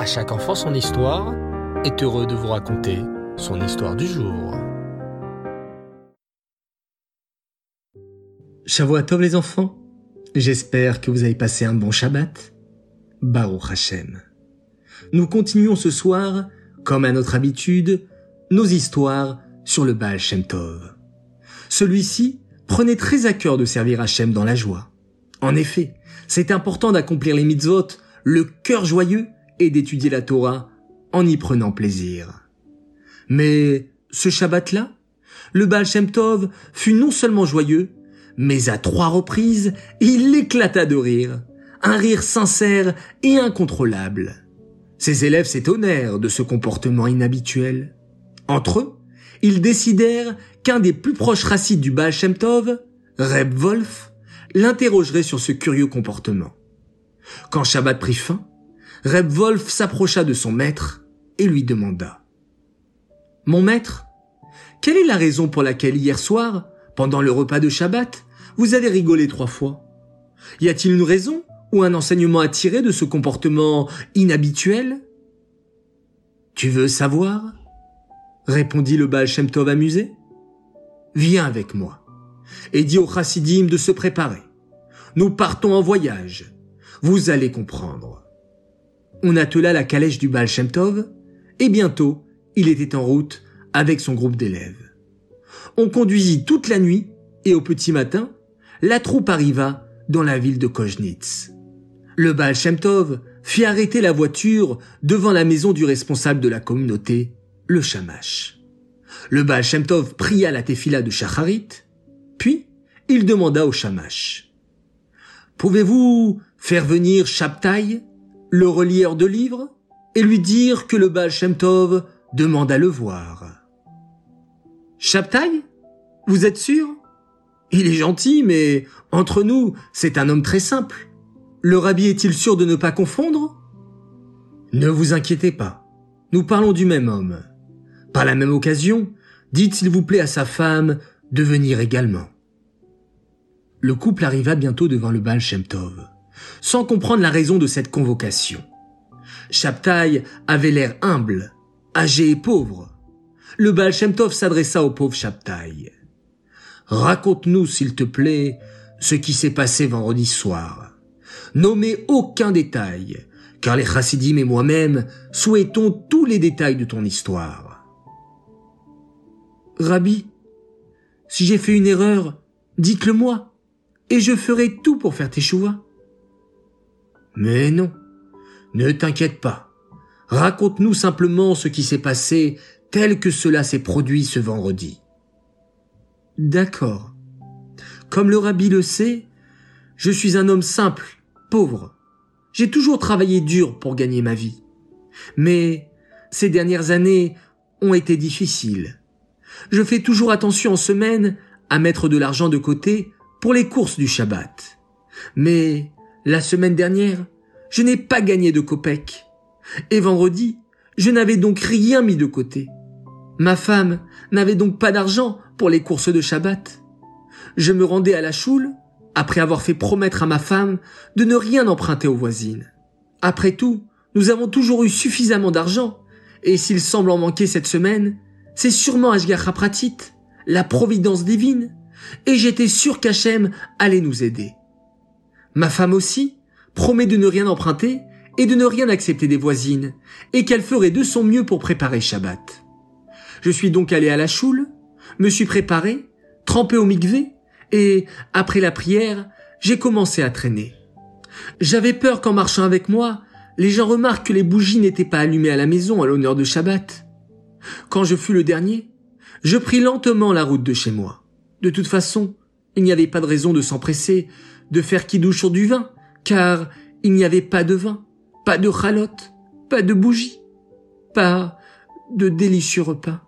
À chaque enfant son histoire est heureux de vous raconter son histoire du jour. Tov les enfants, j'espère que vous avez passé un bon Shabbat. Baruch Hashem. Nous continuons ce soir, comme à notre habitude, nos histoires sur le Baal Shem Tov. Celui-ci prenait très à cœur de servir Hachem dans la joie. En effet, c'est important d'accomplir les mitzvot, le cœur joyeux, et d'étudier la Torah en y prenant plaisir. Mais ce Shabbat-là, le Baal Shem Tov fut non seulement joyeux, mais à trois reprises, il éclata de rire, un rire sincère et incontrôlable. Ses élèves s'étonnèrent de ce comportement inhabituel. Entre eux, ils décidèrent qu'un des plus proches racites du Baal Shem Tov, Reb Wolf, l'interrogerait sur ce curieux comportement. Quand Shabbat prit fin, Reb Wolf s'approcha de son maître et lui demanda Mon maître, quelle est la raison pour laquelle hier soir, pendant le repas de Shabbat, vous avez rigolé trois fois? Y a-t-il une raison ou un enseignement à tirer de ce comportement inhabituel? Tu veux savoir? répondit le Baal amusé. Viens avec moi et dis au chassidim de se préparer. Nous partons en voyage. Vous allez comprendre. On attela la calèche du Baal Shem Tov et bientôt il était en route avec son groupe d'élèves. On conduisit toute la nuit et au petit matin, la troupe arriva dans la ville de Koznitz. Le Baal Shem Tov fit arrêter la voiture devant la maison du responsable de la communauté, le Shamash. Le Baal Shem Tov pria la tefila de Shacharit, puis il demanda au Shamash. Pouvez-vous faire venir Shabtai, le relieur de livres, et lui dire que le Baal demande à le voir. Shabtai Vous êtes sûr? Il est gentil, mais entre nous, c'est un homme très simple. Le rabbi est-il sûr de ne pas confondre? Ne vous inquiétez pas. Nous parlons du même homme. Par la même occasion, dites s'il vous plaît à sa femme de venir également. Le couple arriva bientôt devant le Baal sans comprendre la raison de cette convocation. Chaptaï avait l'air humble, âgé et pauvre. Le Baal Shem Tov s'adressa au pauvre Chaptaï. Raconte-nous, s'il te plaît, ce qui s'est passé vendredi soir. Nommez aucun détail, car les chassidim et moi-même souhaitons tous les détails de ton histoire. Rabbi, si j'ai fait une erreur, dites-le moi, et je ferai tout pour faire tes choix. Mais non, ne t'inquiète pas. Raconte-nous simplement ce qui s'est passé tel que cela s'est produit ce vendredi. D'accord. Comme le rabbi le sait, je suis un homme simple, pauvre. J'ai toujours travaillé dur pour gagner ma vie. Mais ces dernières années ont été difficiles. Je fais toujours attention en semaine à mettre de l'argent de côté pour les courses du Shabbat. Mais la semaine dernière, je n'ai pas gagné de copec. Et vendredi, je n'avais donc rien mis de côté. Ma femme n'avait donc pas d'argent pour les courses de Shabbat. Je me rendais à la choule, après avoir fait promettre à ma femme de ne rien emprunter aux voisines. Après tout, nous avons toujours eu suffisamment d'argent, et s'il semble en manquer cette semaine, c'est sûrement Ashgacha Pratit, la providence divine, et j'étais sûr qu'Hachem allait nous aider. Ma femme aussi, promet de ne rien emprunter et de ne rien accepter des voisines, et qu'elle ferait de son mieux pour préparer Shabbat. Je suis donc allé à la choule, me suis préparé, trempé au mikvé, et, après la prière, j'ai commencé à traîner. J'avais peur qu'en marchant avec moi, les gens remarquent que les bougies n'étaient pas allumées à la maison à l'honneur de Shabbat. Quand je fus le dernier, je pris lentement la route de chez moi. De toute façon, il n'y avait pas de raison de s'empresser, de faire qui douche sur du vin, car il n'y avait pas de vin, pas de chalotte, pas de bougies, pas de délicieux repas.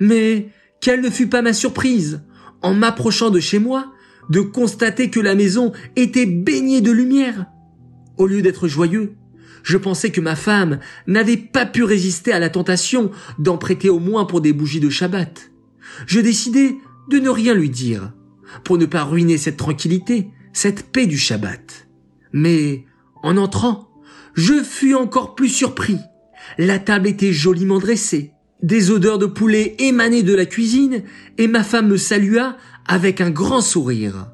Mais quelle ne fut pas ma surprise, en m'approchant de chez moi, de constater que la maison était baignée de lumière. Au lieu d'être joyeux, je pensais que ma femme n'avait pas pu résister à la tentation d'en prêter au moins pour des bougies de Shabbat. Je décidai de ne rien lui dire, pour ne pas ruiner cette tranquillité cette paix du Shabbat. Mais, en entrant, je fus encore plus surpris. La table était joliment dressée. Des odeurs de poulet émanaient de la cuisine et ma femme me salua avec un grand sourire.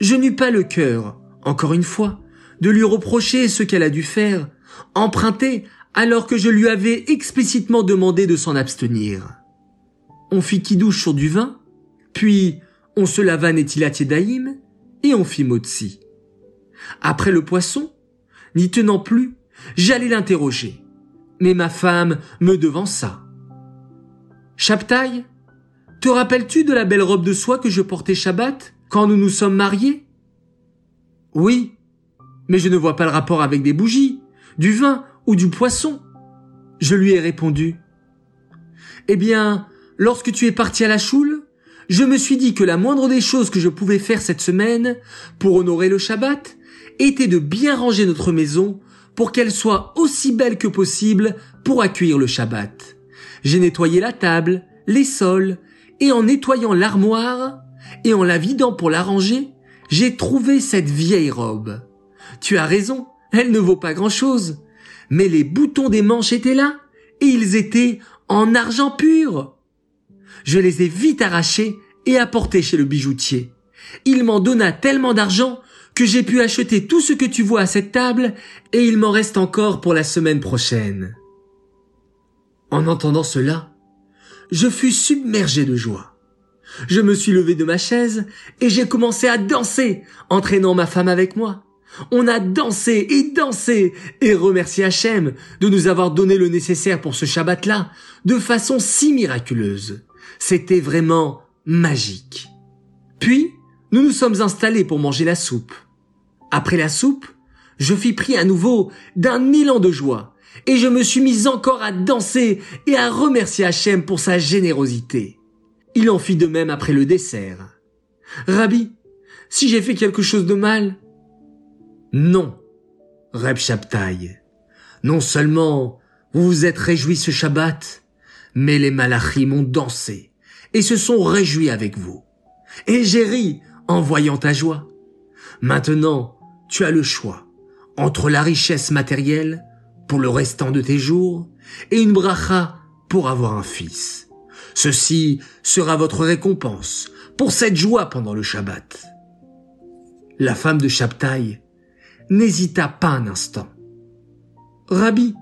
Je n'eus pas le cœur, encore une fois, de lui reprocher ce qu'elle a dû faire, emprunter alors que je lui avais explicitement demandé de s'en abstenir. On fit kidouche sur du vin, puis on se lava Netilat Daïm et on fit Motsi. Après le poisson, n'y tenant plus, j'allais l'interroger. Mais ma femme me devança. Chaptaï, te rappelles-tu de la belle robe de soie que je portais Shabbat quand nous nous sommes mariés? Oui, mais je ne vois pas le rapport avec des bougies, du vin ou du poisson. Je lui ai répondu. Eh bien, lorsque tu es parti à la choule, je me suis dit que la moindre des choses que je pouvais faire cette semaine pour honorer le Shabbat était de bien ranger notre maison pour qu'elle soit aussi belle que possible pour accueillir le Shabbat. J'ai nettoyé la table, les sols, et en nettoyant l'armoire, et en la vidant pour la ranger, j'ai trouvé cette vieille robe. Tu as raison, elle ne vaut pas grand chose. Mais les boutons des manches étaient là, et ils étaient en argent pur. Je les ai vite arrachés et apportés chez le bijoutier. Il m'en donna tellement d'argent que j'ai pu acheter tout ce que tu vois à cette table et il m'en reste encore pour la semaine prochaine. En entendant cela, je fus submergé de joie. Je me suis levé de ma chaise et j'ai commencé à danser, entraînant ma femme avec moi. On a dansé et dansé et remercié Hachem de nous avoir donné le nécessaire pour ce Shabbat-là de façon si miraculeuse. C'était vraiment magique. Puis, nous nous sommes installés pour manger la soupe. Après la soupe, je fis pris à nouveau d'un élan de joie, et je me suis mis encore à danser et à remercier Hachem pour sa générosité. Il en fit de même après le dessert. Rabbi, si j'ai fait quelque chose de mal? Non, Reb Shabtai. Non seulement vous vous êtes réjouis ce Shabbat, mais les malachim ont dansé et se sont réjouis avec vous. Et j'ai ri en voyant ta joie. Maintenant, tu as le choix entre la richesse matérielle pour le restant de tes jours et une bracha pour avoir un fils. Ceci sera votre récompense pour cette joie pendant le Shabbat. La femme de Shabtai n'hésita pas un instant. Rabbi,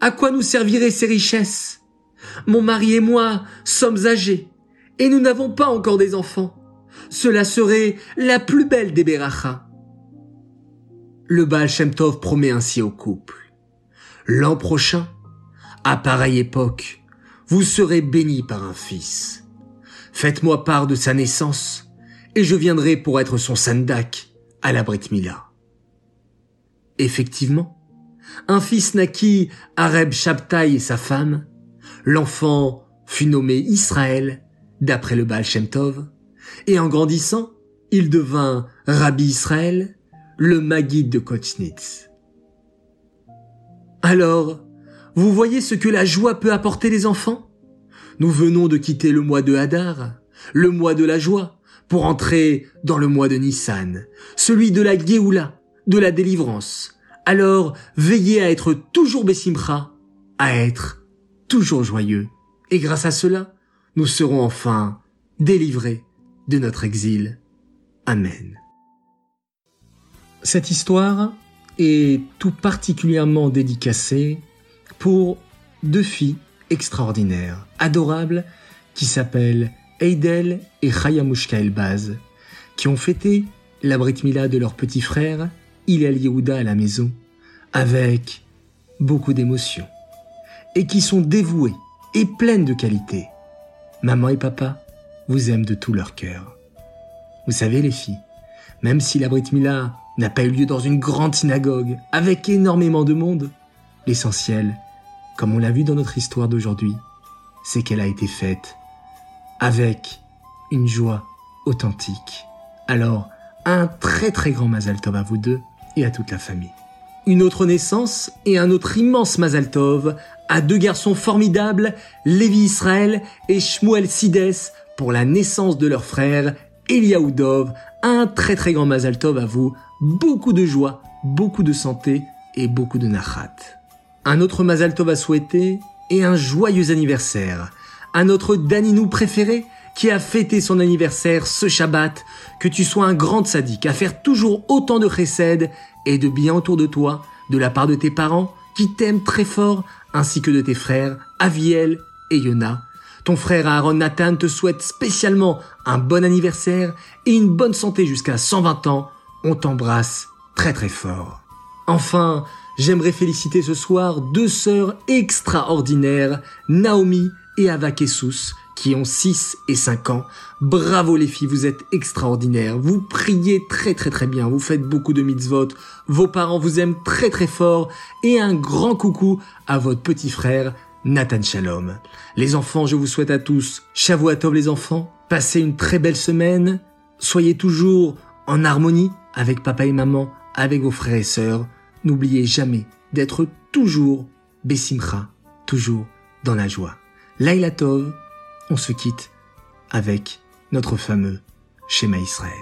à quoi nous serviraient ces richesses? Mon mari et moi sommes âgés et nous n'avons pas encore des enfants. Cela serait la plus belle des berachas. Le Baal Shem Tov promet ainsi au couple. L'an prochain, à pareille époque, vous serez bénis par un fils. Faites-moi part de sa naissance, et je viendrai pour être son sandak à la Brit Mila. Effectivement, un fils naquit à Reb Shabtai et sa femme. L'enfant fut nommé Israël, d'après le Baal Shem Tov, et en grandissant, il devint Rabbi Israël, le Maguide de Kochnitz. Alors, vous voyez ce que la joie peut apporter les enfants? Nous venons de quitter le mois de Hadar, le mois de la joie, pour entrer dans le mois de Nissan, celui de la Géoula, de la délivrance. Alors, veillez à être toujours Bessimcha, à être toujours joyeux. Et grâce à cela, nous serons enfin délivrés de notre exil. Amen. Cette histoire est tout particulièrement dédicacée pour deux filles extraordinaires, adorables, qui s'appellent Eidel et Chayamushka Elbaz, qui ont fêté la Brit Mila de leur petit frère, Ilal Yehuda à la maison, avec beaucoup d'émotion, et qui sont dévouées et pleines de qualité. Maman et papa vous aiment de tout leur cœur. Vous savez les filles, même si la Brit Mila n'a pas eu lieu dans une grande synagogue avec énormément de monde. L'essentiel, comme on l'a vu dans notre histoire d'aujourd'hui, c'est qu'elle a été faite avec une joie authentique. Alors, un très très grand Mazal à vous deux et à toute la famille. Une autre naissance et un autre immense Mazal Tov à deux garçons formidables, Lévi Israël et Shmuel Sides, pour la naissance de leur frère, Eliaoudov. Un très très grand Mazal Tov à vous beaucoup de joie, beaucoup de santé et beaucoup de nachat. Un autre Mazal Tov à souhaiter et un joyeux anniversaire à notre Daninou préféré qui a fêté son anniversaire ce Shabbat, que tu sois un grand sadique à faire toujours autant de chesed et de bien autour de toi, de la part de tes parents, qui t'aiment très fort, ainsi que de tes frères, Aviel et Yona. Ton frère Aaron Nathan te souhaite spécialement un bon anniversaire et une bonne santé jusqu'à 120 ans. On t'embrasse très très fort. Enfin, j'aimerais féliciter ce soir deux sœurs extraordinaires, Naomi et Ava Kessus, qui ont 6 et 5 ans. Bravo les filles, vous êtes extraordinaires. Vous priez très très très bien, vous faites beaucoup de mitzvot. Vos parents vous aiment très très fort. Et un grand coucou à votre petit frère Nathan Shalom. Les enfants, je vous souhaite à tous Shavuatov les enfants. Passez une très belle semaine. Soyez toujours en harmonie avec papa et maman, avec vos frères et sœurs. N'oubliez jamais d'être toujours Bessimcha, toujours dans la joie. Laila Tov, on se quitte avec notre fameux schéma Israël.